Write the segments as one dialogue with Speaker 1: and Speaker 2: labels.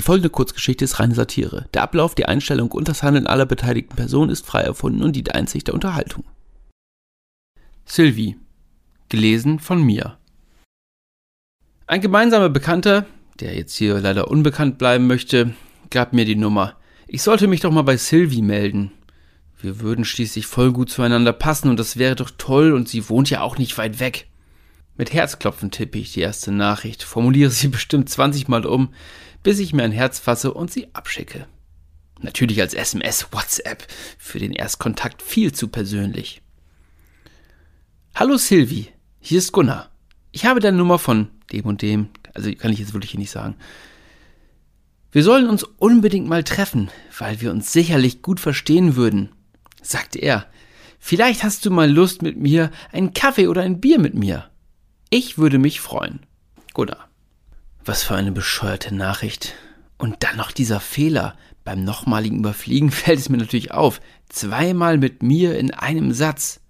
Speaker 1: Die folgende Kurzgeschichte ist reine Satire. Der Ablauf, die Einstellung und das Handeln aller beteiligten Personen ist frei erfunden und dient einzig der Unterhaltung. Sylvie. Gelesen von mir. Ein gemeinsamer Bekannter, der jetzt hier leider unbekannt bleiben möchte, gab mir die Nummer. Ich sollte mich doch mal bei Sylvie melden. Wir würden schließlich voll gut zueinander passen und das wäre doch toll und sie wohnt ja auch nicht weit weg. Mit Herzklopfen tippe ich die erste Nachricht, formuliere sie bestimmt 20 Mal um, bis ich mir ein Herz fasse und sie abschicke. Natürlich als SMS, WhatsApp, für den Erstkontakt viel zu persönlich. Hallo Silvi, hier ist Gunnar. Ich habe deine Nummer von dem und dem, also kann ich jetzt wirklich hier nicht sagen. Wir sollen uns unbedingt mal treffen, weil wir uns sicherlich gut verstehen würden, sagte er. Vielleicht hast du mal Lust mit mir, einen Kaffee oder ein Bier mit mir. Ich würde mich freuen. Gunnar. Was für eine bescheuerte Nachricht. Und dann noch dieser Fehler. Beim nochmaligen Überfliegen fällt es mir natürlich auf. Zweimal mit mir in einem Satz.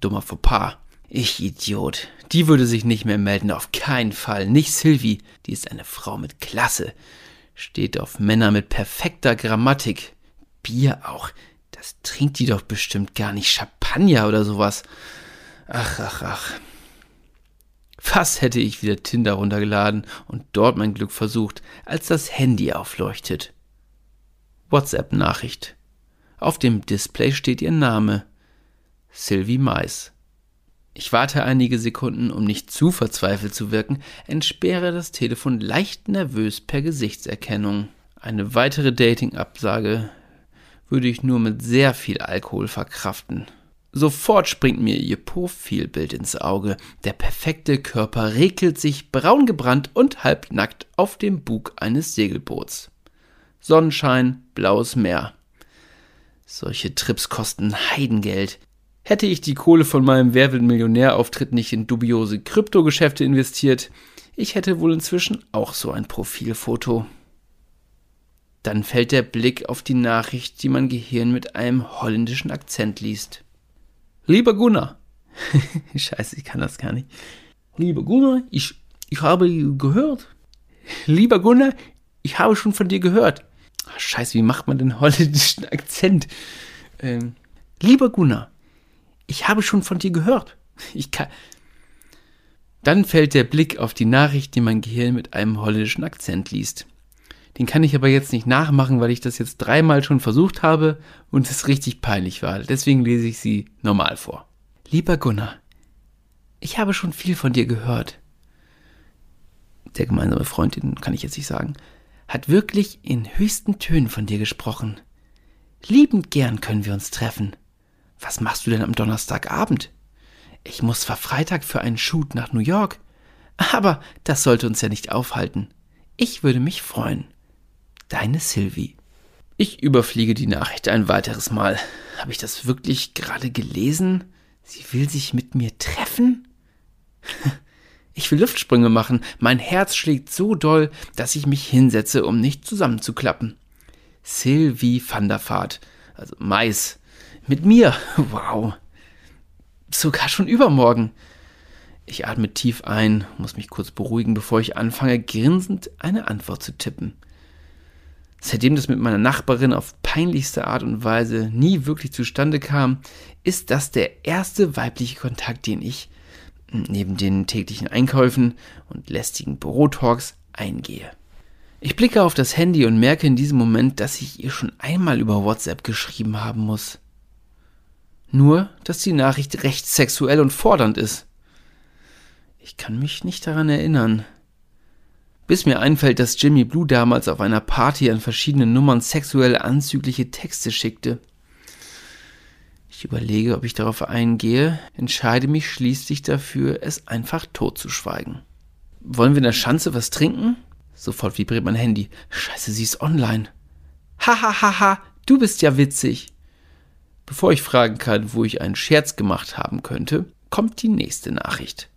Speaker 1: Dummer Fauxpas. Ich Idiot. Die würde sich nicht mehr melden, auf keinen Fall. Nicht Sylvie, die ist eine Frau mit Klasse. Steht auf Männer mit perfekter Grammatik. Bier auch. Das trinkt die doch bestimmt gar nicht. Champagner oder sowas. Ach, ach, ach. Fast hätte ich wieder Tinder runtergeladen und dort mein Glück versucht, als das Handy aufleuchtet. WhatsApp-Nachricht. Auf dem Display steht ihr Name. Sylvie Mais. Ich warte einige Sekunden, um nicht zu verzweifelt zu wirken, entsperre das Telefon leicht nervös per Gesichtserkennung. Eine weitere Dating-Absage würde ich nur mit sehr viel Alkohol verkraften. Sofort springt mir ihr Profilbild ins Auge. Der perfekte Körper regelt sich braun gebrannt und halbnackt auf dem Bug eines Segelboots. Sonnenschein, blaues Meer. Solche Trips kosten Heidengeld. Hätte ich die Kohle von meinem Wer Millionär-Auftritt nicht in dubiose Kryptogeschäfte investiert, ich hätte wohl inzwischen auch so ein Profilfoto. Dann fällt der Blick auf die Nachricht, die mein Gehirn mit einem holländischen Akzent liest. Lieber Gunnar. Scheiße, ich kann das gar nicht. Lieber Gunnar, ich, ich habe gehört. Lieber Gunnar, ich habe schon von dir gehört. Ach, scheiße, wie macht man den holländischen Akzent? Ähm, lieber Gunnar, ich habe schon von dir gehört. Ich kann. Dann fällt der Blick auf die Nachricht, die mein Gehirn mit einem holländischen Akzent liest. Den kann ich aber jetzt nicht nachmachen, weil ich das jetzt dreimal schon versucht habe und es richtig peinlich war. Deswegen lese ich sie normal vor. Lieber Gunnar, ich habe schon viel von dir gehört. Der gemeinsame Freund, den kann ich jetzt nicht sagen, hat wirklich in höchsten Tönen von dir gesprochen. Liebend gern können wir uns treffen. Was machst du denn am Donnerstagabend? Ich muss zwar Freitag für einen Shoot nach New York, aber das sollte uns ja nicht aufhalten. Ich würde mich freuen. Deine Sylvie. Ich überfliege die Nachricht ein weiteres Mal. Habe ich das wirklich gerade gelesen? Sie will sich mit mir treffen? Ich will Luftsprünge machen. Mein Herz schlägt so doll, dass ich mich hinsetze, um nicht zusammenzuklappen. Sylvie van der Vaart, also Mais. Mit mir. Wow. Sogar schon übermorgen. Ich atme tief ein, muss mich kurz beruhigen, bevor ich anfange, grinsend eine Antwort zu tippen. Seitdem das mit meiner Nachbarin auf peinlichste Art und Weise nie wirklich zustande kam, ist das der erste weibliche Kontakt, den ich neben den täglichen Einkäufen und lästigen Bürotalks eingehe. Ich blicke auf das Handy und merke in diesem Moment, dass ich ihr schon einmal über WhatsApp geschrieben haben muss. Nur, dass die Nachricht recht sexuell und fordernd ist. Ich kann mich nicht daran erinnern bis mir einfällt, dass Jimmy Blue damals auf einer Party an verschiedenen Nummern sexuell anzügliche Texte schickte. Ich überlege, ob ich darauf eingehe, entscheide mich schließlich dafür, es einfach totzuschweigen. Wollen wir in der Schanze was trinken? Sofort vibriert mein Handy. Scheiße, sie ist online. Hahaha, ha, ha, du bist ja witzig. Bevor ich fragen kann, wo ich einen Scherz gemacht haben könnte, kommt die nächste Nachricht.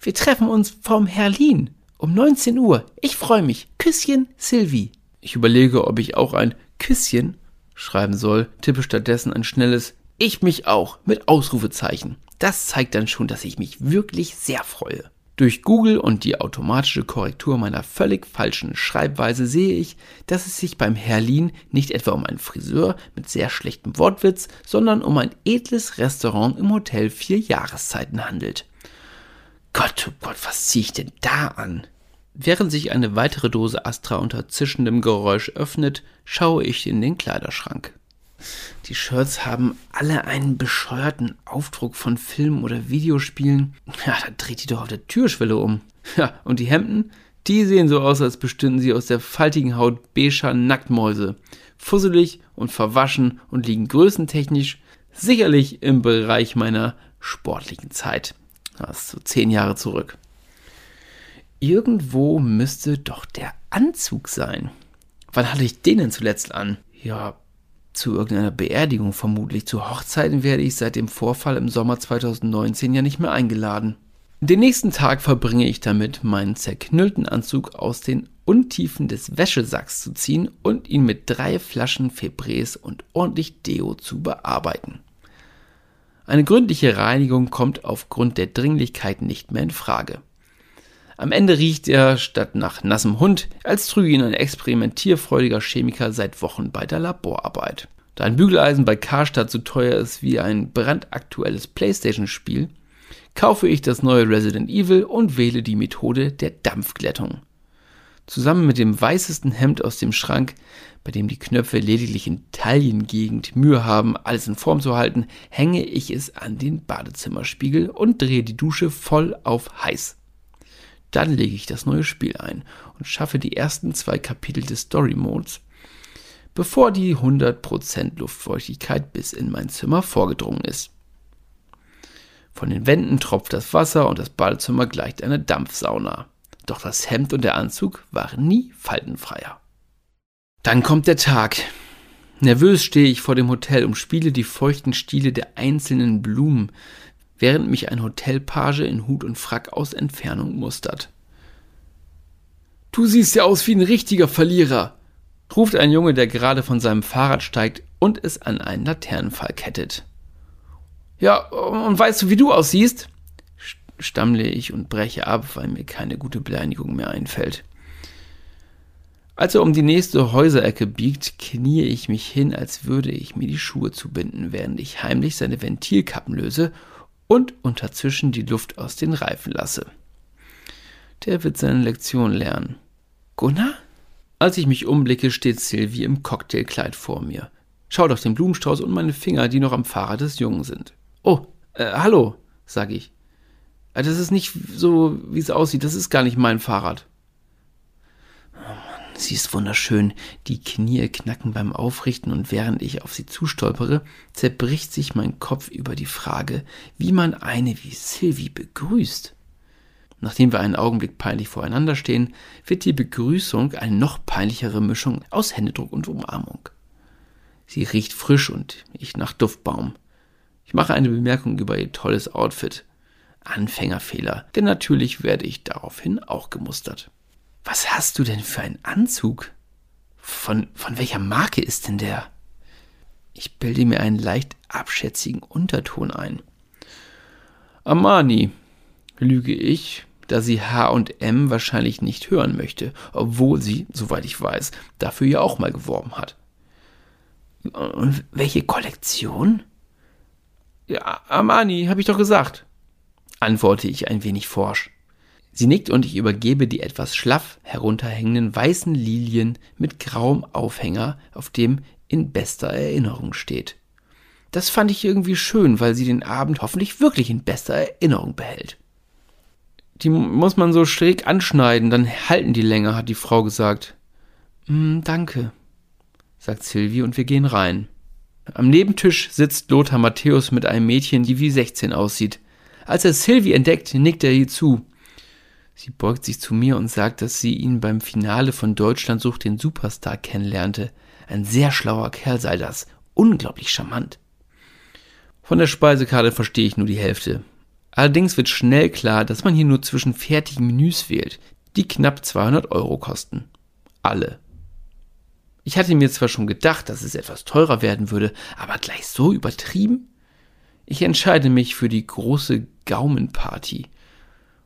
Speaker 1: Wir treffen uns vom Herlin. Um 19 Uhr. Ich freue mich. Küsschen, Sylvie. Ich überlege, ob ich auch ein Küsschen schreiben soll, tippe stattdessen ein schnelles Ich mich auch mit Ausrufezeichen. Das zeigt dann schon, dass ich mich wirklich sehr freue. Durch Google und die automatische Korrektur meiner völlig falschen Schreibweise sehe ich, dass es sich beim Herlin nicht etwa um einen Friseur mit sehr schlechtem Wortwitz, sondern um ein edles Restaurant im Hotel Vier Jahreszeiten handelt. Gott, oh Gott, was ziehe ich denn da an? Während sich eine weitere Dose Astra unter zischendem Geräusch öffnet, schaue ich in den Kleiderschrank. Die Shirts haben alle einen bescheuerten Aufdruck von Filmen oder Videospielen. Ja, da dreht die doch auf der Türschwelle um. Ja, und die Hemden? Die sehen so aus, als bestünden sie aus der faltigen Haut beiger Nacktmäuse. Fusselig und verwaschen und liegen größentechnisch sicherlich im Bereich meiner sportlichen Zeit. Das ist so zehn Jahre zurück. Irgendwo müsste doch der Anzug sein. Wann hatte ich den denn zuletzt an? Ja, zu irgendeiner Beerdigung vermutlich. Zu Hochzeiten werde ich seit dem Vorfall im Sommer 2019 ja nicht mehr eingeladen. Den nächsten Tag verbringe ich damit, meinen zerknüllten Anzug aus den Untiefen des Wäschesacks zu ziehen und ihn mit drei Flaschen Febreze und ordentlich Deo zu bearbeiten. Eine gründliche Reinigung kommt aufgrund der Dringlichkeit nicht mehr in Frage. Am Ende riecht er statt nach nassem Hund, als trüge ihn ein experimentierfreudiger Chemiker seit Wochen bei der Laborarbeit. Da ein Bügeleisen bei Karstadt so teuer ist wie ein brandaktuelles Playstation-Spiel, kaufe ich das neue Resident Evil und wähle die Methode der Dampfglättung. Zusammen mit dem weißesten Hemd aus dem Schrank, bei dem die Knöpfe lediglich in Taillengegend Mühe haben, alles in Form zu halten, hänge ich es an den Badezimmerspiegel und drehe die Dusche voll auf heiß. Dann lege ich das neue Spiel ein und schaffe die ersten zwei Kapitel des Story Modes, bevor die 100% Luftfeuchtigkeit bis in mein Zimmer vorgedrungen ist. Von den Wänden tropft das Wasser und das Badezimmer gleicht einer Dampfsauna. Doch das Hemd und der Anzug waren nie faltenfreier. Dann kommt der Tag. Nervös stehe ich vor dem Hotel und spiele die feuchten Stiele der einzelnen Blumen, während mich ein Hotelpage in Hut und Frack aus Entfernung mustert. Du siehst ja aus wie ein richtiger Verlierer, ruft ein Junge, der gerade von seinem Fahrrad steigt und es an einen Laternenpfahl kettet. Ja, und weißt du, wie du aussiehst? Stammle ich und breche ab, weil mir keine gute Beleidigung mehr einfällt. Als er um die nächste Häuserecke biegt, kniee ich mich hin, als würde ich mir die Schuhe zubinden, während ich heimlich seine Ventilkappen löse und unterzwischen die Luft aus den Reifen lasse. Der wird seine Lektion lernen. Gunnar? Als ich mich umblicke, steht Sylvie im Cocktailkleid vor mir. Schaut auf den Blumenstrauß und meine Finger, die noch am Fahrrad des Jungen sind. Oh, äh, hallo, sage ich. Äh, das ist nicht so, wie es aussieht. Das ist gar nicht mein Fahrrad. Sie ist wunderschön. Die Knie knacken beim Aufrichten und während ich auf sie zustolpere, zerbricht sich mein Kopf über die Frage, wie man eine wie Sylvie begrüßt. Nachdem wir einen Augenblick peinlich voreinander stehen, wird die Begrüßung eine noch peinlichere Mischung aus Händedruck und Umarmung. Sie riecht frisch und ich nach Duftbaum. Ich mache eine Bemerkung über ihr tolles Outfit. Anfängerfehler, denn natürlich werde ich daraufhin auch gemustert. Was hast du denn für einen Anzug? Von, von welcher Marke ist denn der? Ich bilde mir einen leicht abschätzigen Unterton ein. Armani, lüge ich, da sie H&M wahrscheinlich nicht hören möchte, obwohl sie, soweit ich weiß, dafür ja auch mal geworben hat. Und welche Kollektion? Ja, Armani, habe ich doch gesagt, antworte ich ein wenig forsch. Sie nickt und ich übergebe die etwas schlaff herunterhängenden weißen Lilien mit grauem Aufhänger, auf dem in bester Erinnerung steht. Das fand ich irgendwie schön, weil sie den Abend hoffentlich wirklich in bester Erinnerung behält. Die muss man so schräg anschneiden, dann halten die länger, hat die Frau gesagt. Mm, danke, sagt Sylvie und wir gehen rein. Am Nebentisch sitzt Lothar Matthäus mit einem Mädchen, die wie 16 aussieht. Als er Sylvie entdeckt, nickt er ihr zu. Sie beugt sich zu mir und sagt, dass sie ihn beim Finale von Deutschland sucht den Superstar kennenlernte. Ein sehr schlauer Kerl sei das. Unglaublich charmant. Von der Speisekarte verstehe ich nur die Hälfte. Allerdings wird schnell klar, dass man hier nur zwischen fertigen Menüs wählt, die knapp 200 Euro kosten. Alle. Ich hatte mir zwar schon gedacht, dass es etwas teurer werden würde, aber gleich so übertrieben? Ich entscheide mich für die große Gaumenparty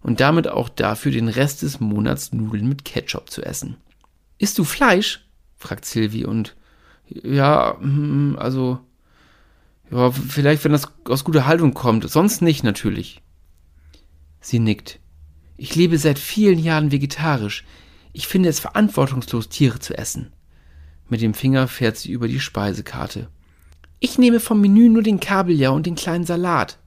Speaker 1: und damit auch dafür, den Rest des Monats Nudeln mit Ketchup zu essen. Isst du Fleisch? fragt Sylvie und ja, hm, also ja, vielleicht, wenn das aus guter Haltung kommt, sonst nicht natürlich. Sie nickt. Ich lebe seit vielen Jahren vegetarisch. Ich finde es verantwortungslos, Tiere zu essen. Mit dem Finger fährt sie über die Speisekarte. Ich nehme vom Menü nur den Kabeljau und den kleinen Salat,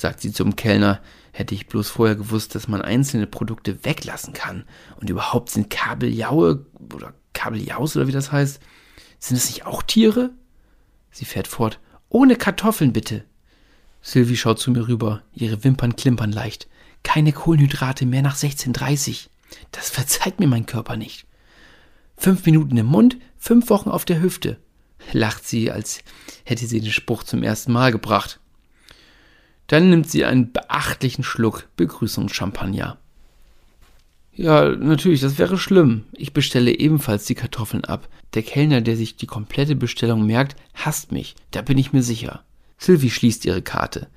Speaker 1: sagt sie zum Kellner. Hätte ich bloß vorher gewusst, dass man einzelne Produkte weglassen kann. Und überhaupt sind Kabeljaue oder Kabeljaus oder wie das heißt, sind es nicht auch Tiere? Sie fährt fort. Ohne Kartoffeln bitte. Sylvie schaut zu mir rüber. Ihre Wimpern klimpern leicht. Keine Kohlenhydrate mehr nach 16.30. Das verzeiht mir mein Körper nicht. Fünf Minuten im Mund, fünf Wochen auf der Hüfte, lacht sie, als hätte sie den Spruch zum ersten Mal gebracht. Dann nimmt sie einen beachtlichen Schluck Begrüßungschampagner. Ja, natürlich, das wäre schlimm. Ich bestelle ebenfalls die Kartoffeln ab. Der Kellner, der sich die komplette Bestellung merkt, hasst mich, da bin ich mir sicher. Sylvie schließt ihre Karte.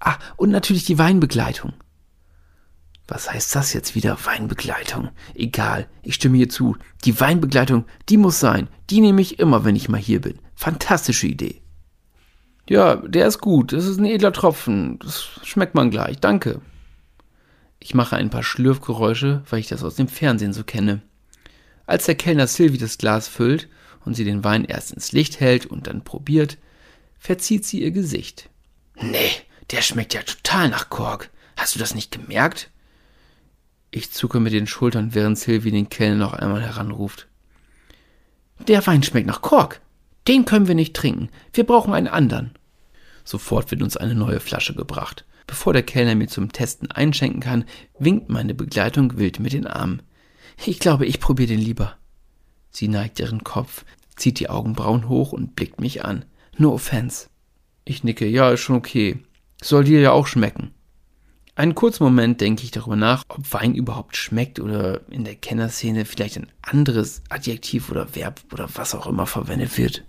Speaker 1: Ah, und natürlich die Weinbegleitung. Was heißt das jetzt wieder? Weinbegleitung. Egal, ich stimme hier zu. Die Weinbegleitung, die muss sein. Die nehme ich immer, wenn ich mal hier bin. Fantastische Idee. Ja, der ist gut. Das ist ein edler Tropfen. Das schmeckt man gleich. Danke. Ich mache ein paar Schlürfgeräusche, weil ich das aus dem Fernsehen so kenne. Als der Kellner Sylvie das Glas füllt und sie den Wein erst ins Licht hält und dann probiert, verzieht sie ihr Gesicht. Nee, der schmeckt ja total nach Kork. Hast du das nicht gemerkt? Ich zucke mit den Schultern, während Sylvie den Kellner noch einmal heranruft. Der Wein schmeckt nach Kork. Den können wir nicht trinken. Wir brauchen einen anderen. Sofort wird uns eine neue Flasche gebracht. Bevor der Kellner mir zum Testen einschenken kann, winkt meine Begleitung wild mit den Armen. Ich glaube, ich probiere den lieber. Sie neigt ihren Kopf, zieht die Augenbrauen hoch und blickt mich an. No offense. Ich nicke, ja, ist schon okay. Soll dir ja auch schmecken. Einen kurzen Moment denke ich darüber nach, ob Wein überhaupt schmeckt oder in der Kennerszene vielleicht ein anderes Adjektiv oder Verb oder was auch immer verwendet wird.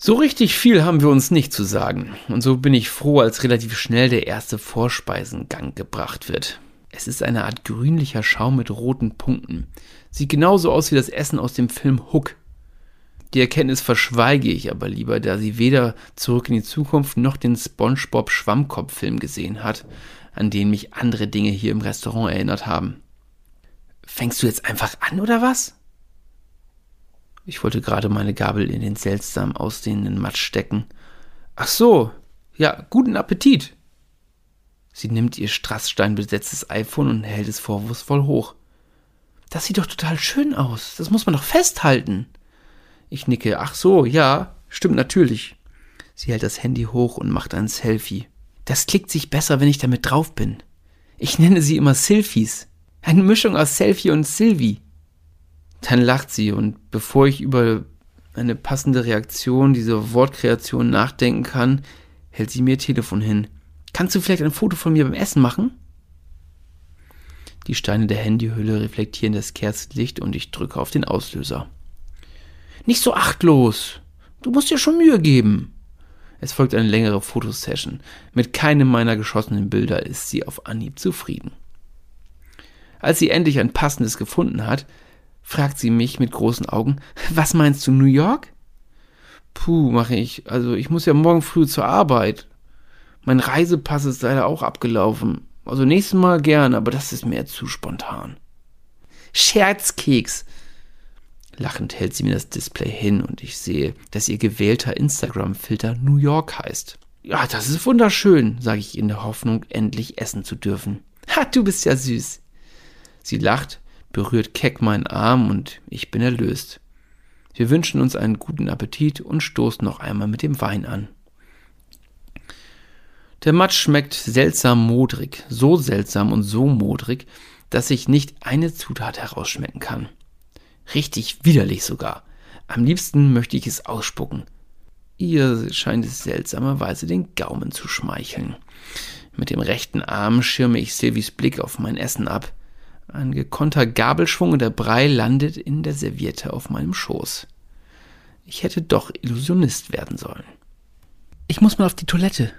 Speaker 1: So richtig viel haben wir uns nicht zu sagen, und so bin ich froh, als relativ schnell der erste Vorspeisengang gebracht wird. Es ist eine Art grünlicher Schaum mit roten Punkten. Sieht genauso aus wie das Essen aus dem Film Hook. Die Erkenntnis verschweige ich aber lieber, da sie weder Zurück in die Zukunft noch den SpongeBob Schwammkopf-Film gesehen hat, an den mich andere Dinge hier im Restaurant erinnert haben. Fängst du jetzt einfach an, oder was? Ich wollte gerade meine Gabel in den seltsam aussehenden Matsch stecken. Ach so, ja, guten Appetit. Sie nimmt ihr strasssteinbesetztes iPhone und hält es vorwurfsvoll hoch. Das sieht doch total schön aus. Das muss man doch festhalten. Ich nicke. Ach so, ja, stimmt natürlich. Sie hält das Handy hoch und macht ein Selfie. Das klickt sich besser, wenn ich damit drauf bin. Ich nenne sie immer Silfies. Eine Mischung aus Selfie und Sylvie. Dann lacht sie und bevor ich über eine passende Reaktion dieser Wortkreation nachdenken kann, hält sie mir ihr Telefon hin. Kannst du vielleicht ein Foto von mir beim Essen machen? Die Steine der Handyhülle reflektieren das Kerzenlicht und ich drücke auf den Auslöser. Nicht so achtlos. Du musst dir schon Mühe geben. Es folgt eine längere Fotosession. Mit keinem meiner geschossenen Bilder ist sie auf Anhieb zufrieden. Als sie endlich ein passendes gefunden hat, fragt sie mich mit großen Augen, was meinst du, New York? Puh, mache ich. Also ich muss ja morgen früh zur Arbeit. Mein Reisepass ist leider auch abgelaufen. Also nächstes Mal gern, aber das ist mir zu spontan. Scherzkeks, Lachend hält sie mir das Display hin und ich sehe, dass ihr gewählter Instagram-Filter New York heißt. Ja, das ist wunderschön, sage ich in der Hoffnung, endlich essen zu dürfen. Ha, du bist ja süß. Sie lacht, berührt keck meinen Arm und ich bin erlöst. Wir wünschen uns einen guten Appetit und stoßen noch einmal mit dem Wein an. Der Matsch schmeckt seltsam modrig, so seltsam und so modrig, dass ich nicht eine Zutat herausschmecken kann. Richtig widerlich sogar. Am liebsten möchte ich es ausspucken. Ihr scheint es seltsamerweise den Gaumen zu schmeicheln. Mit dem rechten Arm schirme ich Silvis Blick auf mein Essen ab. Ein gekonnter Gabelschwung und der Brei landet in der Serviette auf meinem Schoß. Ich hätte doch Illusionist werden sollen. Ich muss mal auf die Toilette.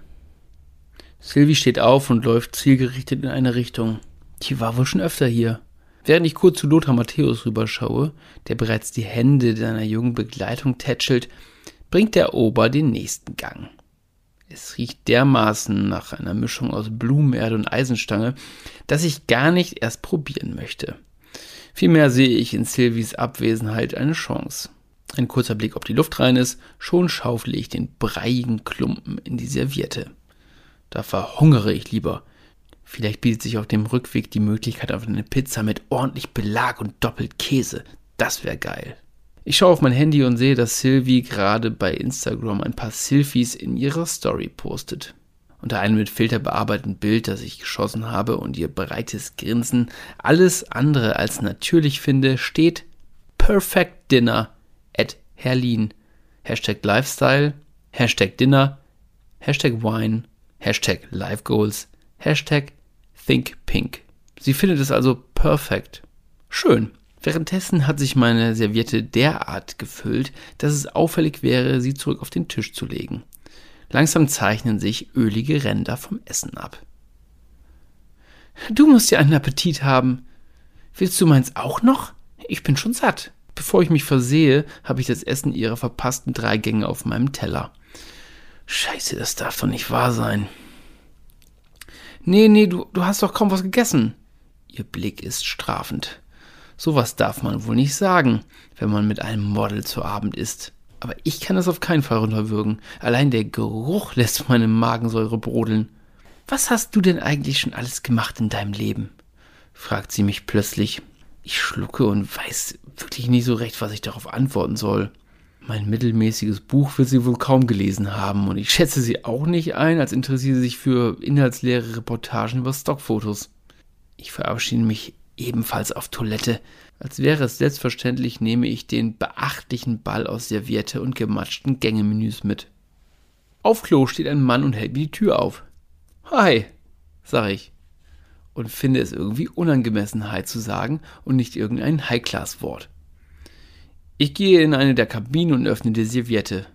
Speaker 1: Sylvie steht auf und läuft zielgerichtet in eine Richtung. Die war wohl schon öfter hier. Während ich kurz zu Lothar Matthäus rüberschaue, der bereits die Hände seiner jungen Begleitung tätschelt, bringt der Ober den nächsten Gang. Es riecht dermaßen nach einer Mischung aus Blumenerde und Eisenstange, dass ich gar nicht erst probieren möchte. Vielmehr sehe ich in Sylvies Abwesenheit eine Chance. Ein kurzer Blick, ob die Luft rein ist, schon schaufle ich den breiigen Klumpen in die Serviette. Da verhungere ich lieber. Vielleicht bietet sich auf dem Rückweg die Möglichkeit auf eine Pizza mit ordentlich Belag und doppelt Käse. Das wäre geil. Ich schaue auf mein Handy und sehe, dass Sylvie gerade bei Instagram ein paar Selfies in ihrer Story postet. Unter einem mit Filter bearbeiteten Bild, das ich geschossen habe und ihr breites Grinsen alles andere als natürlich finde, steht Perfect Dinner at Herlin. Hashtag Lifestyle, Hashtag Dinner, Hashtag Wine, Hashtag Life Goals, Hashtag Think Pink. Sie findet es also perfekt. Schön. Währenddessen hat sich meine Serviette derart gefüllt, dass es auffällig wäre, sie zurück auf den Tisch zu legen. Langsam zeichnen sich ölige Ränder vom Essen ab. Du musst ja einen Appetit haben. Willst du meins auch noch? Ich bin schon satt. Bevor ich mich versehe, habe ich das Essen ihrer verpassten drei Gänge auf meinem Teller. Scheiße, das darf doch nicht wahr sein. Nee, nee, du, du hast doch kaum was gegessen. Ihr Blick ist strafend. Sowas darf man wohl nicht sagen, wenn man mit einem Model zu Abend isst. Aber ich kann es auf keinen Fall runterwürgen. Allein der Geruch lässt meine Magensäure brodeln. Was hast du denn eigentlich schon alles gemacht in deinem Leben? fragt sie mich plötzlich. Ich schlucke und weiß wirklich nicht so recht, was ich darauf antworten soll. Mein mittelmäßiges Buch wird sie wohl kaum gelesen haben und ich schätze sie auch nicht ein, als interessiere sie sich für inhaltsleere Reportagen über Stockfotos. Ich verabschiede mich ebenfalls auf Toilette. Als wäre es selbstverständlich, nehme ich den beachtlichen Ball aus Serviette und gematschten Gängemenüs mit. Auf Klo steht ein Mann und hält mir die Tür auf. Hi, sag ich. Und finde es irgendwie unangemessen, Hi zu sagen und nicht irgendein High-Class-Wort. Ich gehe in eine der Kabinen und öffne die Serviette.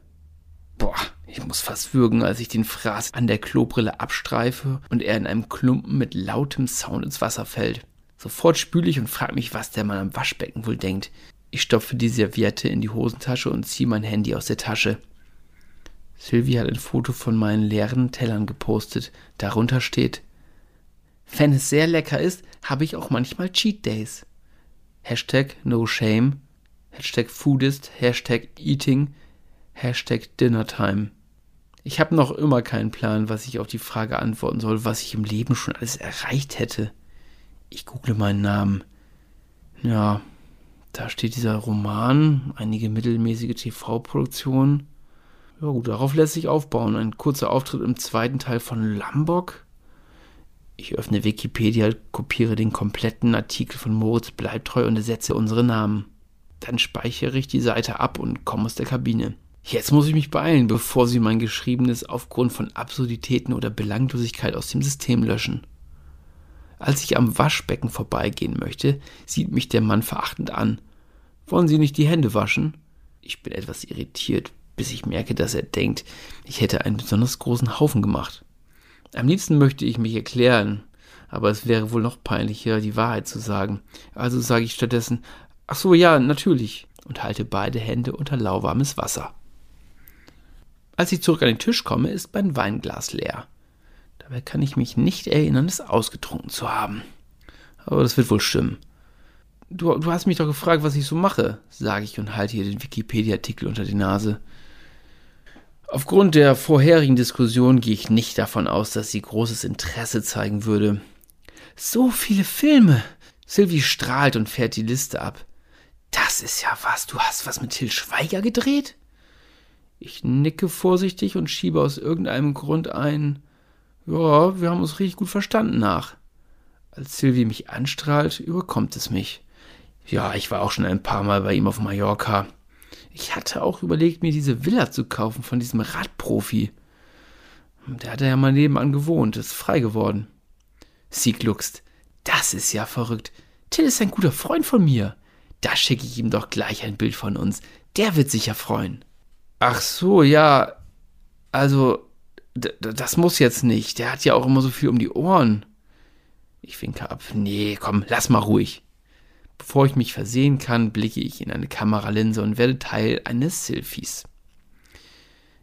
Speaker 1: Boah, ich muss fast würgen, als ich den Fraß an der Klobrille abstreife und er in einem Klumpen mit lautem Sound ins Wasser fällt. Sofort spüle ich und frage mich, was der Mann am Waschbecken wohl denkt. Ich stopfe die Serviette in die Hosentasche und ziehe mein Handy aus der Tasche. Sylvie hat ein Foto von meinen leeren Tellern gepostet. Darunter steht: Wenn es sehr lecker ist, habe ich auch manchmal Cheat Days. Hashtag No Shame, Hashtag Foodist, Hashtag Eating, Hashtag Dinnertime. Ich habe noch immer keinen Plan, was ich auf die Frage antworten soll, was ich im Leben schon alles erreicht hätte. Ich google meinen Namen. Ja, da steht dieser Roman, einige mittelmäßige TV-Produktionen. Ja gut, darauf lässt sich aufbauen. Ein kurzer Auftritt im zweiten Teil von Lambok. Ich öffne Wikipedia, kopiere den kompletten Artikel von Moritz Bleibtreu und ersetze unsere Namen. Dann speichere ich die Seite ab und komme aus der Kabine. Jetzt muss ich mich beeilen, bevor sie mein Geschriebenes aufgrund von Absurditäten oder Belanglosigkeit aus dem System löschen. Als ich am Waschbecken vorbeigehen möchte, sieht mich der Mann verachtend an. Wollen Sie nicht die Hände waschen? Ich bin etwas irritiert, bis ich merke, dass er denkt, ich hätte einen besonders großen Haufen gemacht. Am liebsten möchte ich mich erklären, aber es wäre wohl noch peinlicher, die Wahrheit zu sagen. Also sage ich stattdessen, ach so, ja, natürlich, und halte beide Hände unter lauwarmes Wasser. Als ich zurück an den Tisch komme, ist mein Weinglas leer. Dabei kann ich mich nicht erinnern, es ausgetrunken zu haben. Aber das wird wohl stimmen. Du, du hast mich doch gefragt, was ich so mache, sage ich und halte ihr den Wikipedia-Artikel unter die Nase. Aufgrund der vorherigen Diskussion gehe ich nicht davon aus, dass sie großes Interesse zeigen würde. So viele Filme! Sylvie strahlt und fährt die Liste ab. Das ist ja was, du hast was mit Till Schweiger gedreht? Ich nicke vorsichtig und schiebe aus irgendeinem Grund ein. Ja, wir haben uns richtig gut verstanden nach. Als Sylvie mich anstrahlt, überkommt es mich. Ja, ich war auch schon ein paar Mal bei ihm auf Mallorca. Ich hatte auch überlegt, mir diese Villa zu kaufen von diesem Radprofi. Der hat ja mal nebenan gewohnt, ist frei geworden. Sie gluckst. Das ist ja verrückt. Till ist ein guter Freund von mir. Da schicke ich ihm doch gleich ein Bild von uns. Der wird sich ja freuen. Ach so, ja. Also, das muss jetzt nicht. Der hat ja auch immer so viel um die Ohren. Ich winke ab. Nee, komm, lass mal ruhig. Bevor ich mich versehen kann, blicke ich in eine Kameralinse und werde Teil eines Selfies.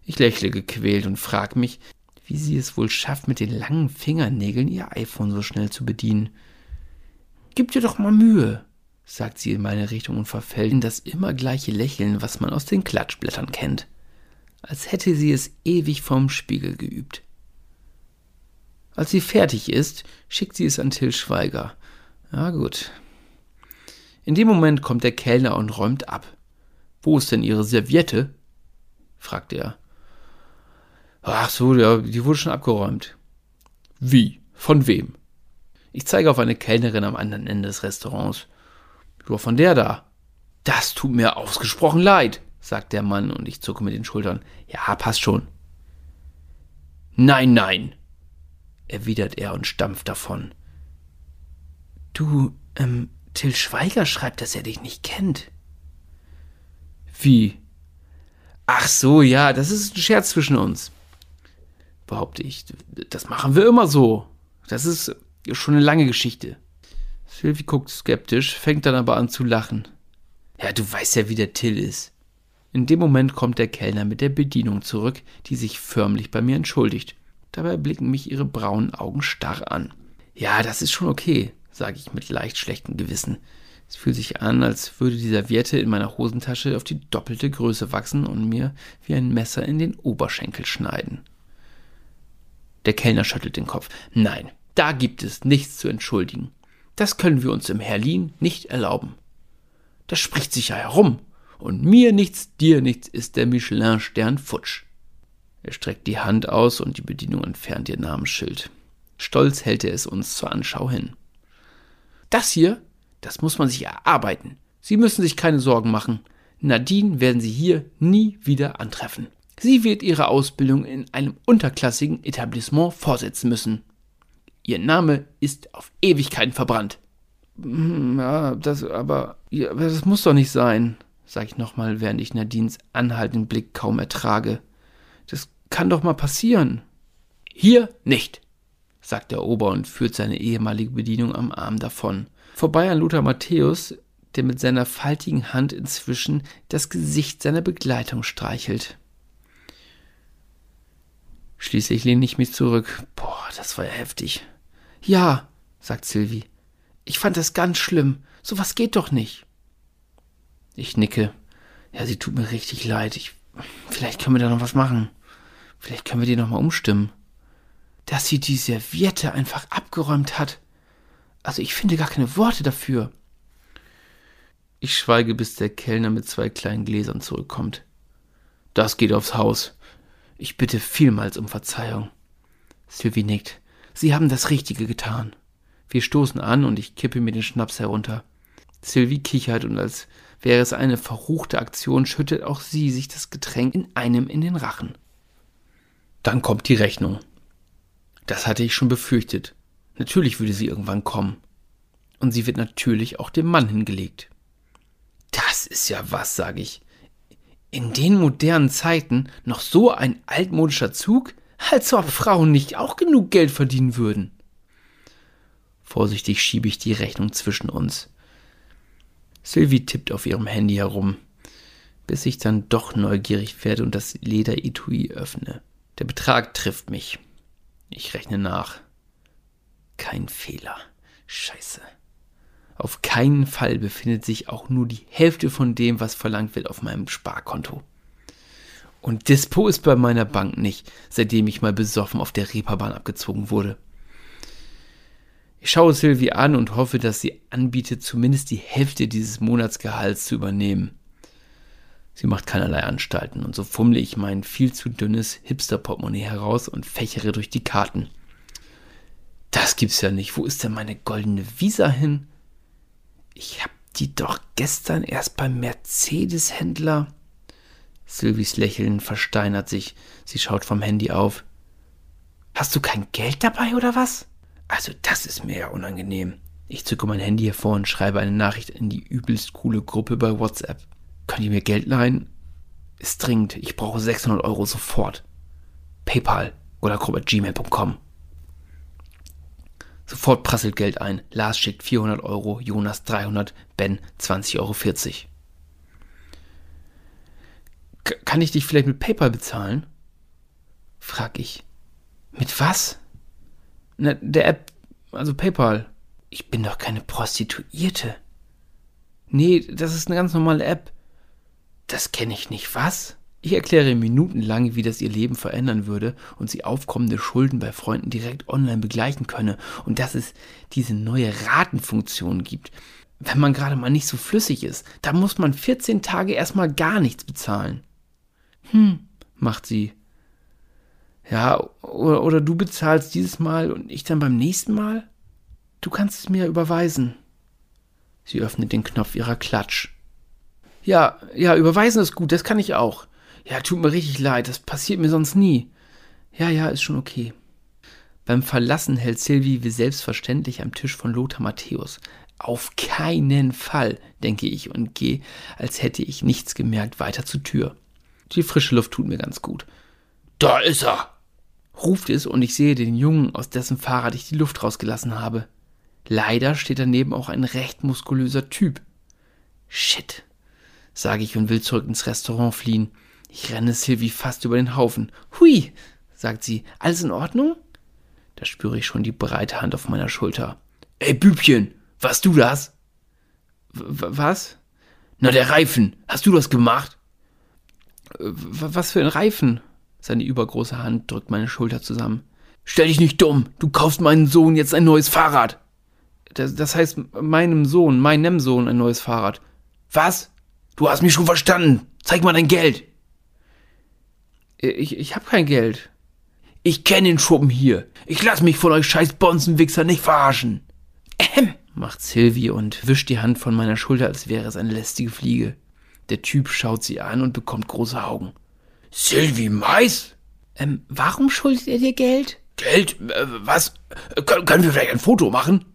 Speaker 1: Ich lächle gequält und frage mich, wie sie es wohl schafft, mit den langen Fingernägeln ihr iPhone so schnell zu bedienen. Gib dir doch mal Mühe, sagt sie in meine Richtung und verfällt in das immer gleiche Lächeln, was man aus den Klatschblättern kennt. Als hätte sie es ewig vorm Spiegel geübt. Als sie fertig ist, schickt sie es an Till Schweiger. Ja gut. In dem Moment kommt der Kellner und räumt ab. Wo ist denn Ihre Serviette? fragt er. Ach so, ja, die wurde schon abgeräumt. Wie? Von wem? Ich zeige auf eine Kellnerin am anderen Ende des Restaurants. Nur von der da. Das tut mir ausgesprochen leid, sagt der Mann und ich zucke mit den Schultern. Ja, passt schon. Nein, nein, erwidert er und stampft davon. Du, ähm, Till Schweiger schreibt, dass er dich nicht kennt. Wie? Ach so, ja, das ist ein Scherz zwischen uns. Behaupte ich. Das machen wir immer so. Das ist schon eine lange Geschichte. Sylvie guckt skeptisch, fängt dann aber an zu lachen. Ja, du weißt ja, wie der Till ist. In dem Moment kommt der Kellner mit der Bedienung zurück, die sich förmlich bei mir entschuldigt. Dabei blicken mich ihre braunen Augen starr an. Ja, das ist schon okay, sage ich mit leicht schlechtem Gewissen. Es fühlt sich an, als würde die Serviette in meiner Hosentasche auf die doppelte Größe wachsen und mir wie ein Messer in den Oberschenkel schneiden. Der Kellner schüttelt den Kopf. Nein, da gibt es nichts zu entschuldigen. Das können wir uns im Herlin nicht erlauben. Das spricht sich ja herum. Und mir nichts, dir nichts ist der Michelin-Stern futsch. Er streckt die Hand aus und die Bedienung entfernt ihr Namensschild. Stolz hält er es uns zur Anschau hin. Das hier, das muss man sich erarbeiten. Sie müssen sich keine Sorgen machen. Nadine werden Sie hier nie wieder antreffen. Sie wird ihre Ausbildung in einem unterklassigen Etablissement fortsetzen müssen. Ihr Name ist auf Ewigkeiten verbrannt. Hm, ja, das aber, ja, das muss doch nicht sein, sage ich nochmal, während ich Nadines anhaltenden Blick kaum ertrage. Das kann doch mal passieren. Hier nicht, sagt der Ober und führt seine ehemalige Bedienung am Arm davon. Vorbei an Lothar Matthäus, der mit seiner faltigen Hand inzwischen das Gesicht seiner Begleitung streichelt. Schließlich lehne ich mich zurück. Boah, das war ja heftig. Ja, sagt Sylvie. Ich fand das ganz schlimm. So was geht doch nicht. Ich nicke. Ja, sie tut mir richtig leid. Ich, vielleicht können wir da noch was machen. Vielleicht können wir die noch mal umstimmen. Dass sie die Serviette einfach abgeräumt hat. Also ich finde gar keine Worte dafür. Ich schweige, bis der Kellner mit zwei kleinen Gläsern zurückkommt. Das geht aufs Haus. Ich bitte vielmals um Verzeihung. Sylvie nickt. Sie haben das Richtige getan. Wir stoßen an und ich kippe mir den Schnaps herunter. Sylvie kichert und als wäre es eine verruchte Aktion, schüttet auch sie sich das Getränk in einem in den Rachen. Dann kommt die Rechnung. Das hatte ich schon befürchtet. Natürlich würde sie irgendwann kommen. Und sie wird natürlich auch dem Mann hingelegt. Das ist ja was, sage ich. In den modernen Zeiten noch so ein altmodischer Zug? Als ob Frauen nicht auch genug Geld verdienen würden. Vorsichtig schiebe ich die Rechnung zwischen uns. Sylvie tippt auf ihrem Handy herum, bis ich dann doch neugierig werde und das Lederetui öffne. Der Betrag trifft mich. Ich rechne nach. Kein Fehler. Scheiße. Auf keinen Fall befindet sich auch nur die Hälfte von dem, was verlangt wird, auf meinem Sparkonto. Und Dispo ist bei meiner Bank nicht, seitdem ich mal besoffen auf der Reeperbahn abgezogen wurde. Ich schaue Sylvie an und hoffe, dass sie anbietet, zumindest die Hälfte dieses Monatsgehalts zu übernehmen. Sie macht keinerlei Anstalten und so fummle ich mein viel zu dünnes Hipster-Portemonnaie heraus und fächere durch die Karten. Das gibt's ja nicht. Wo ist denn meine goldene Visa hin? Ich hab die doch gestern erst beim Mercedes-Händler. Sylvies Lächeln versteinert sich. Sie schaut vom Handy auf. Hast du kein Geld dabei oder was? Also, das ist mir ja unangenehm. Ich zücke mein Handy hervor und schreibe eine Nachricht in die übelst coole Gruppe bei WhatsApp. Könnt ihr mir Geld leihen? Ist dringend. Ich brauche 600 Euro sofort. PayPal. gmail.com. Sofort prasselt Geld ein. Lars schickt 400 Euro, Jonas 300, Ben 20,40 Euro. Kann ich dich vielleicht mit PayPal bezahlen? Frag ich. Mit was? Na, der App, also PayPal. Ich bin doch keine Prostituierte. Nee, das ist eine ganz normale App. Das kenne ich nicht. Was? Ich erkläre minutenlang, wie das ihr Leben verändern würde und sie aufkommende Schulden bei Freunden direkt online begleichen könne und dass es diese neue Ratenfunktion gibt. Wenn man gerade mal nicht so flüssig ist, dann muss man 14 Tage erstmal gar nichts bezahlen. Hm, macht sie. Ja, oder, oder du bezahlst dieses Mal und ich dann beim nächsten Mal? Du kannst es mir überweisen. Sie öffnet den Knopf ihrer Klatsch. Ja, ja, überweisen ist gut, das kann ich auch. Ja, tut mir richtig leid, das passiert mir sonst nie. Ja, ja, ist schon okay. Beim Verlassen hält Sylvie wie selbstverständlich am Tisch von Lothar Matthäus. Auf keinen Fall, denke ich und gehe, als hätte ich nichts gemerkt, weiter zur Tür. Die frische Luft tut mir ganz gut. Da ist er! Ruft es und ich sehe den Jungen, aus dessen Fahrrad ich die Luft rausgelassen habe. Leider steht daneben auch ein recht muskulöser Typ. Shit, sage ich und will zurück ins Restaurant fliehen. Ich renne Sylvie fast über den Haufen. Hui, sagt sie, alles in Ordnung? Da spüre ich schon die breite Hand auf meiner Schulter. Ey, Bübchen, warst du das? W was? Na, der Reifen. Hast du das gemacht? W was für ein Reifen? Seine übergroße Hand drückt meine Schulter zusammen. Stell dich nicht dumm. Du kaufst meinem Sohn jetzt ein neues Fahrrad. Das, das heißt, meinem Sohn, meinem Sohn ein neues Fahrrad. Was? Du hast mich schon verstanden. Zeig mal dein Geld. Ich, ich hab kein Geld. Ich kenne den Schuppen hier. Ich lass mich von euch scheiß Bonzenwichser nicht verarschen. Ähm, macht Sylvie und wischt die Hand von meiner Schulter, als wäre es eine lästige Fliege. Der Typ schaut sie an und bekommt große Augen. Sylvie Mais? Ähm, warum schuldet er dir Geld? Geld? Äh, was? Äh, können wir vielleicht ein Foto machen?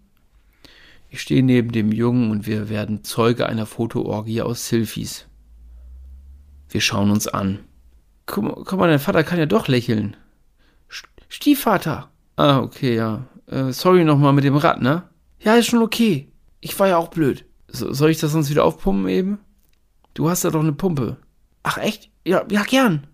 Speaker 1: Ich stehe neben dem Jungen und wir werden Zeuge einer Fotoorgie aus Sylphies. Wir schauen uns an. Guck, guck mal, dein Vater kann ja doch lächeln. Stiefvater. Ah, okay, ja. Äh, sorry nochmal mit dem Rad, ne? Ja, ist schon okay. Ich war ja auch blöd. So, soll ich das sonst wieder aufpumpen eben? Du hast ja doch eine Pumpe. Ach echt? Ja, ja, gern.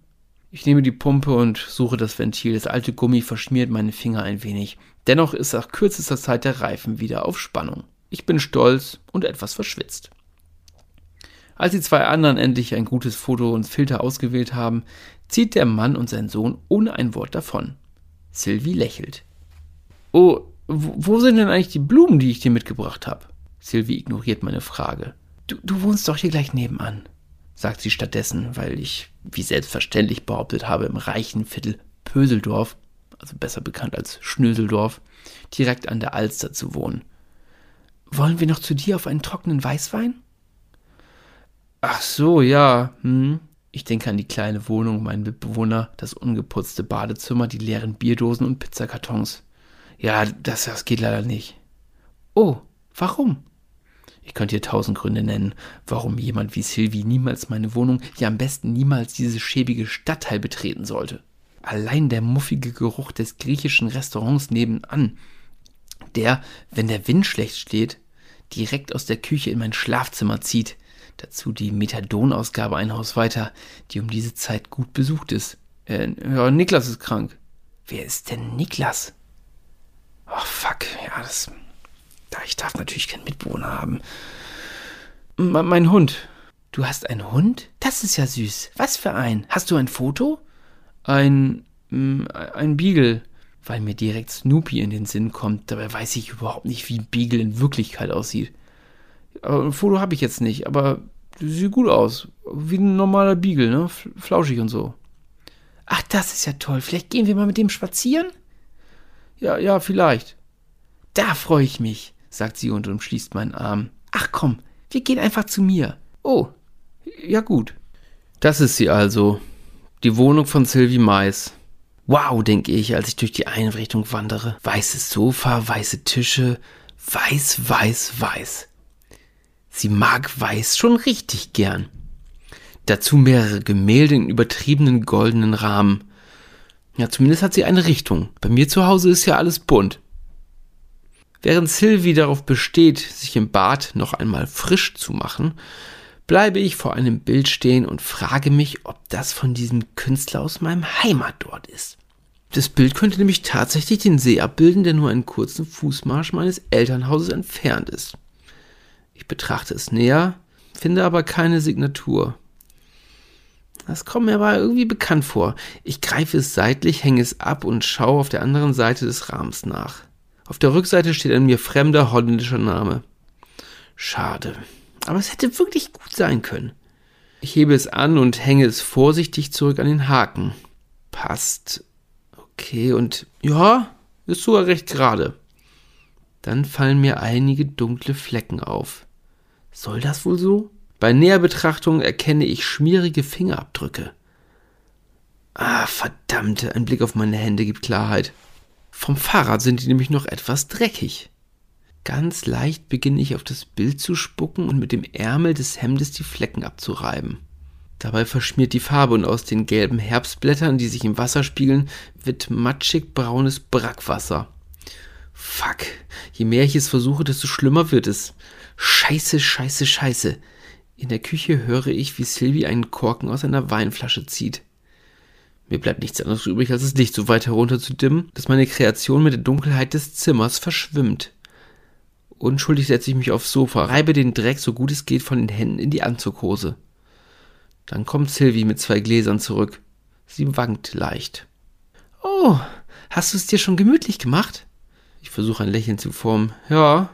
Speaker 1: Ich nehme die Pumpe und suche das Ventil. Das alte Gummi verschmiert meine Finger ein wenig. Dennoch ist nach kürzester Zeit der Reifen wieder auf Spannung. Ich bin stolz und etwas verschwitzt. Als die zwei anderen endlich ein gutes Foto und Filter ausgewählt haben, zieht der Mann und sein Sohn ohne ein Wort davon. Sylvie lächelt. Oh, wo sind denn eigentlich die Blumen, die ich dir mitgebracht habe? Sylvie ignoriert meine Frage. Du, du wohnst doch hier gleich nebenan, sagt sie stattdessen, weil ich, wie selbstverständlich behauptet habe, im reichen Viertel Pöseldorf, also besser bekannt als Schnöseldorf, direkt an der Alster zu wohnen. Wollen wir noch zu dir auf einen trockenen Weißwein? Ach so, ja. Hm. Ich denke an die kleine Wohnung, meinen Mitbewohner, das ungeputzte Badezimmer, die leeren Bierdosen und Pizzakartons. Ja, das, das geht leider nicht. Oh, warum? Ich könnte hier tausend Gründe nennen, warum jemand wie Sylvie niemals meine Wohnung, ja am besten niemals dieses schäbige Stadtteil betreten sollte. Allein der muffige Geruch des griechischen Restaurants nebenan, der, wenn der Wind schlecht steht, direkt aus der Küche in mein Schlafzimmer zieht, Dazu die Methadon-Ausgabe ein Haus weiter, die um diese Zeit gut besucht ist. Äh, ja, Niklas ist krank. Wer ist denn Niklas? Ach, fuck. Ja, das. Ich darf natürlich keinen Mitbewohner haben. M mein Hund. Du hast einen Hund? Das ist ja süß. Was für ein? Hast du ein Foto? Ein. ein Beagle. Weil mir direkt Snoopy in den Sinn kommt. Dabei weiß ich überhaupt nicht, wie Beagle in Wirklichkeit aussieht. Aber ein Foto habe ich jetzt nicht, aber sieht gut aus. Wie ein normaler Beagle, ne? Flauschig und so. Ach, das ist ja toll. Vielleicht gehen wir mal mit dem spazieren? Ja, ja, vielleicht. Da freue ich mich, sagt sie und umschließt meinen Arm. Ach komm, wir gehen einfach zu mir. Oh, ja gut. Das ist sie also. Die Wohnung von Sylvie Mais. Wow, denke ich, als ich durch die Einrichtung wandere. Weißes Sofa, weiße Tische, weiß, weiß, weiß. Sie mag Weiß schon richtig gern. Dazu mehrere Gemälde in übertriebenen goldenen Rahmen. Ja, zumindest hat sie eine Richtung. Bei mir zu Hause ist ja alles bunt. Während Sylvie darauf besteht, sich im Bad noch einmal frisch zu machen, bleibe ich vor einem Bild stehen und frage mich, ob das von diesem Künstler aus meinem Heimatdort ist. Das Bild könnte nämlich tatsächlich den See abbilden, der nur einen kurzen Fußmarsch meines Elternhauses entfernt ist. Ich betrachte es näher, finde aber keine Signatur. Das kommt mir aber irgendwie bekannt vor. Ich greife es seitlich, hänge es ab und schaue auf der anderen Seite des Rahmens nach. Auf der Rückseite steht ein mir fremder holländischer Name. Schade. Aber es hätte wirklich gut sein können. Ich hebe es an und hänge es vorsichtig zurück an den Haken. Passt. Okay, und ja, ist sogar recht gerade. Dann fallen mir einige dunkle Flecken auf. Soll das wohl so? Bei näher Betrachtung erkenne ich schmierige Fingerabdrücke. Ah, verdammt, ein Blick auf meine Hände gibt Klarheit. Vom Fahrrad sind die nämlich noch etwas dreckig. Ganz leicht beginne ich auf das Bild zu spucken und mit dem Ärmel des Hemdes die Flecken abzureiben. Dabei verschmiert die Farbe und aus den gelben Herbstblättern, die sich im Wasser spiegeln, wird matschig braunes Brackwasser. Fuck, je mehr ich es versuche, desto schlimmer wird es. Scheiße, scheiße, scheiße. In der Küche höre ich, wie Sylvie einen Korken aus einer Weinflasche zieht. Mir bleibt nichts anderes übrig, als das Licht so weit herunter zu dimmen, dass meine Kreation mit der Dunkelheit des Zimmers verschwimmt. Unschuldig setze ich mich aufs Sofa, reibe den Dreck so gut es geht von den Händen in die Anzughose. Dann kommt Sylvie mit zwei Gläsern zurück. Sie wankt leicht. Oh, hast du es dir schon gemütlich gemacht? Ich versuche ein Lächeln zu formen. Ja,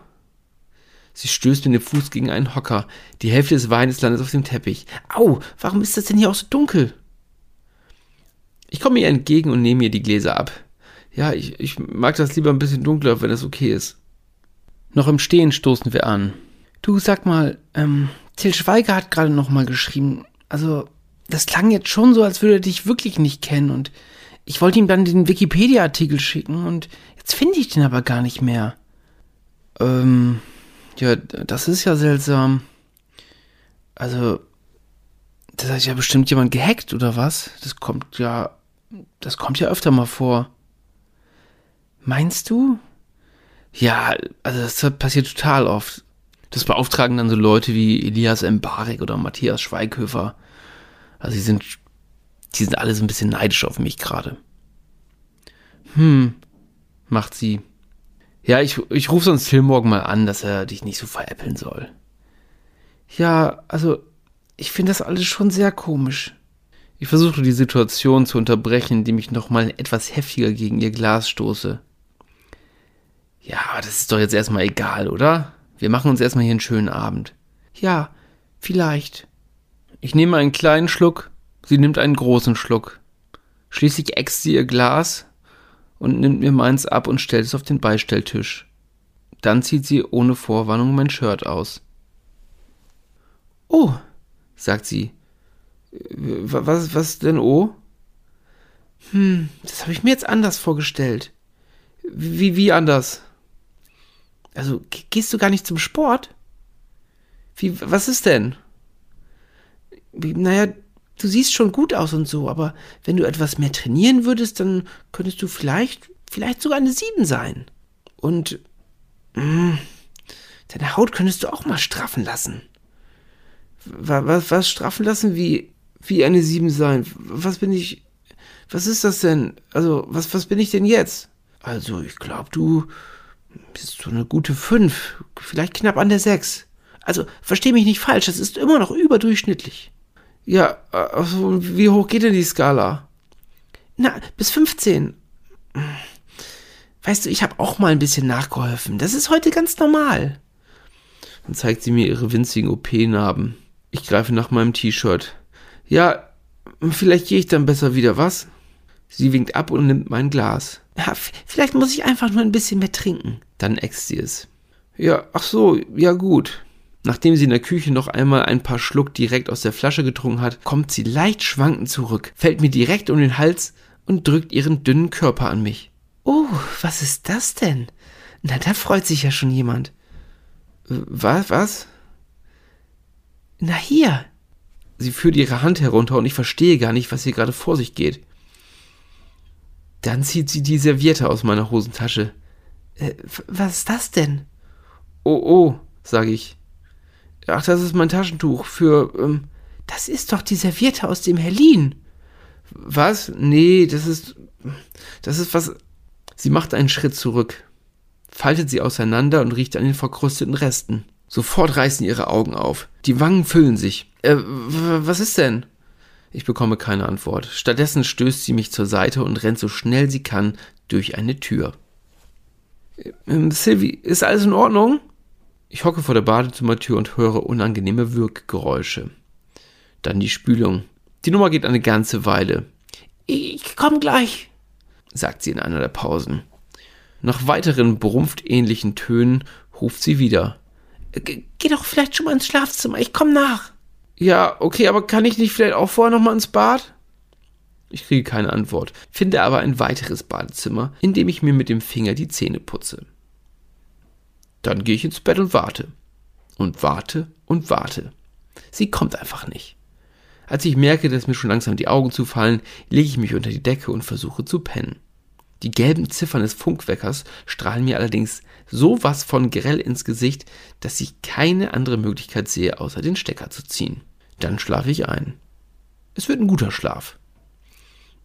Speaker 1: Sie stößt mit dem Fuß gegen einen Hocker. Die Hälfte des Weines landet auf dem Teppich. Au, warum ist das denn hier auch so dunkel? Ich komme ihr entgegen und nehme ihr die Gläser ab. Ja, ich, ich mag das lieber ein bisschen dunkler, wenn das okay ist. Noch im Stehen stoßen wir an. Du, sag mal, ähm, Till Schweiger hat gerade noch mal geschrieben. Also, das klang jetzt schon so, als würde er dich wirklich nicht kennen und ich wollte ihm dann den Wikipedia-Artikel schicken und jetzt finde ich den aber gar nicht mehr. Ähm, ja, das ist ja seltsam. Also, das hat ja bestimmt jemand gehackt, oder was? Das kommt ja. Das kommt ja öfter mal vor. Meinst du? Ja, also das passiert total oft. Das beauftragen dann so Leute wie Elias Mbarek oder Matthias Schweighöfer. Also die sind, die sind alle so ein bisschen neidisch auf mich gerade. Hm, macht sie. Ja, ich, ich rufe sonst Phil morgen mal an, dass er dich nicht so veräppeln soll. Ja, also, ich finde das alles schon sehr komisch. Ich versuche die Situation zu unterbrechen, indem ich nochmal etwas heftiger gegen ihr Glas stoße. Ja, das ist doch jetzt erstmal egal, oder? Wir machen uns erstmal hier einen schönen Abend. Ja, vielleicht. Ich nehme einen kleinen Schluck, sie nimmt einen großen Schluck. Schließlich äxt sie ihr Glas, und nimmt mir meins ab und stellt es auf den Beistelltisch. Dann zieht sie ohne Vorwarnung mein Shirt aus. Oh, sagt sie. Was, was denn oh? Hm, das habe ich mir jetzt anders vorgestellt. Wie, wie anders? Also, gehst du gar nicht zum Sport? Wie, was ist denn? Wie, naja, du siehst schon gut aus und so, aber wenn du etwas mehr trainieren würdest, dann könntest du vielleicht, vielleicht sogar eine Sieben sein. Und mh, hm, deine Haut könntest du auch mal straffen lassen. Was, was straffen lassen? Wie, wie eine Sieben sein? Was bin ich, was ist das denn? Also, was, was bin ich denn jetzt? Also, ich glaube, du bist so eine gute Fünf, vielleicht knapp an der Sechs. Also, versteh mich nicht falsch, das ist immer noch überdurchschnittlich. Ja, also, wie hoch geht denn die Skala? Na, bis 15. Weißt du, ich habe auch mal ein bisschen nachgeholfen. Das ist heute ganz normal. Dann zeigt sie mir ihre winzigen OP-Narben. Ich greife nach meinem T-Shirt. Ja, vielleicht gehe ich dann besser wieder, was? Sie winkt ab und nimmt mein Glas. Ja, vielleicht muss ich einfach nur ein bisschen mehr trinken. Dann äxt sie es. Ja, ach so, ja gut. Nachdem sie in der Küche noch einmal ein paar Schluck direkt aus der Flasche getrunken hat, kommt sie leicht schwankend zurück, fällt mir direkt um den Hals und drückt ihren dünnen Körper an mich. Oh, was ist das denn? Na, da freut sich ja schon jemand. Was, was? Na hier. Sie führt ihre Hand herunter und ich verstehe gar nicht, was hier gerade vor sich geht. Dann zieht sie die Serviette aus meiner Hosentasche. Äh, was ist das denn? Oh, oh, sage ich. Ach, das ist mein Taschentuch für. Ähm, das ist doch die Serviette aus dem Herlin. Was? Nee, das ist. Das ist was. Sie macht einen Schritt zurück, faltet sie auseinander und riecht an den verkrusteten Resten. Sofort reißen ihre Augen auf. Die Wangen füllen sich. Äh, was ist denn? Ich bekomme keine Antwort. Stattdessen stößt sie mich zur Seite und rennt so schnell sie kann durch eine Tür. Ähm, Sylvie, ist alles in Ordnung? Ich hocke vor der Badezimmertür und höre unangenehme Wirkgeräusche. Dann die Spülung. Die Nummer geht eine ganze Weile. Ich komm gleich, sagt sie in einer der Pausen. Nach weiteren brumpftähnlichen Tönen ruft sie wieder. Geh doch vielleicht schon mal ins Schlafzimmer, ich komm nach. Ja, okay, aber kann ich nicht vielleicht auch vorher noch mal ins Bad? Ich kriege keine Antwort, finde aber ein weiteres Badezimmer, in dem ich mir mit dem Finger die Zähne putze. Dann gehe ich ins Bett und warte. Und warte und warte. Sie kommt einfach nicht. Als ich merke, dass mir schon langsam die Augen zufallen, lege ich mich unter die Decke und versuche zu pennen. Die gelben Ziffern des Funkweckers strahlen mir allerdings so was von grell ins Gesicht, dass ich keine andere Möglichkeit sehe, außer den Stecker zu ziehen. Dann schlafe ich ein. Es wird ein guter Schlaf.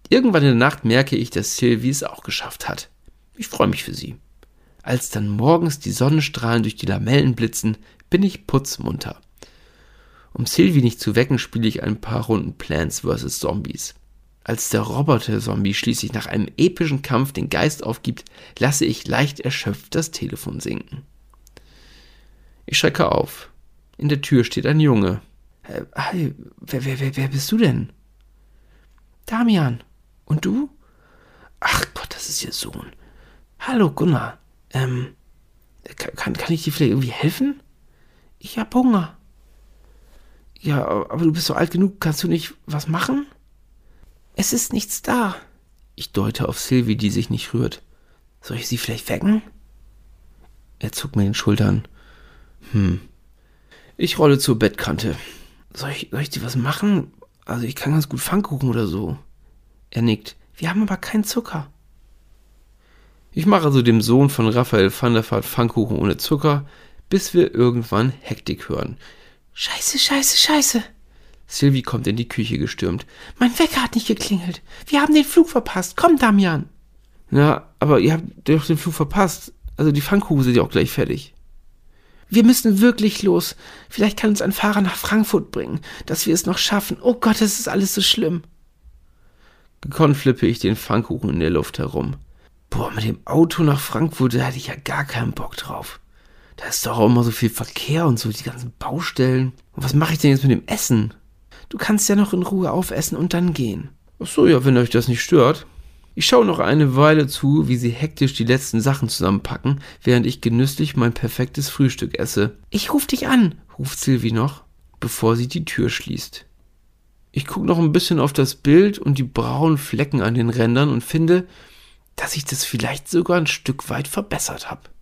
Speaker 1: Irgendwann in der Nacht merke ich, dass Sylvie es auch geschafft hat. Ich freue mich für sie. Als dann morgens die Sonnenstrahlen durch die Lamellen blitzen, bin ich putzmunter. Um Sylvie nicht zu wecken, spiele ich ein paar Runden Plants vs. Zombies. Als der Roboter-Zombie schließlich nach einem epischen Kampf den Geist aufgibt, lasse ich leicht erschöpft das Telefon sinken. Ich schrecke auf. In der Tür steht ein Junge. Äh, hi, wer, wer, wer, wer bist du denn? Damian. Und du? Ach Gott, das ist ihr Sohn. Hallo, Gunnar. Ähm, kann, kann ich dir vielleicht irgendwie helfen? Ich hab Hunger. Ja, aber du bist so alt genug, kannst du nicht was machen? Es ist nichts da. Ich deute auf Sylvie, die sich nicht rührt. Soll ich sie vielleicht wecken? Er zuckt mir den Schultern. Hm. Ich rolle zur Bettkante. Soll ich, soll ich dir was machen? Also ich kann ganz gut Pfannkuchen oder so. Er nickt. Wir haben aber keinen Zucker. Ich mache also dem Sohn von Raphael van der Vaart Pfannkuchen ohne Zucker, bis wir irgendwann Hektik hören. Scheiße, scheiße, scheiße. Sylvie kommt in die Küche gestürmt. Mein Wecker hat nicht geklingelt. Wir haben den Flug verpasst. Komm, Damian. Na, aber ihr habt doch den Flug verpasst. Also die Pfannkuchen sind ja auch gleich fertig. Wir müssen wirklich los. Vielleicht kann uns ein Fahrer nach Frankfurt bringen, dass wir es noch schaffen. Oh Gott, es ist alles so schlimm. Gekonnt flippe ich den Pfannkuchen in der Luft herum. Boah, mit dem Auto nach Frankfurt, da hatte ich ja gar keinen Bock drauf. Da ist doch auch immer so viel Verkehr und so, die ganzen Baustellen. Und was mache ich denn jetzt mit dem Essen? Du kannst ja noch in Ruhe aufessen und dann gehen. Ach so, ja, wenn euch das nicht stört. Ich schaue noch eine Weile zu, wie sie hektisch die letzten Sachen zusammenpacken, während ich genüsslich mein perfektes Frühstück esse. Ich ruf dich an, ruft Sylvie noch, bevor sie die Tür schließt. Ich gucke noch ein bisschen auf das Bild und die braunen Flecken an den Rändern und finde, dass ich das vielleicht sogar ein Stück weit verbessert habe.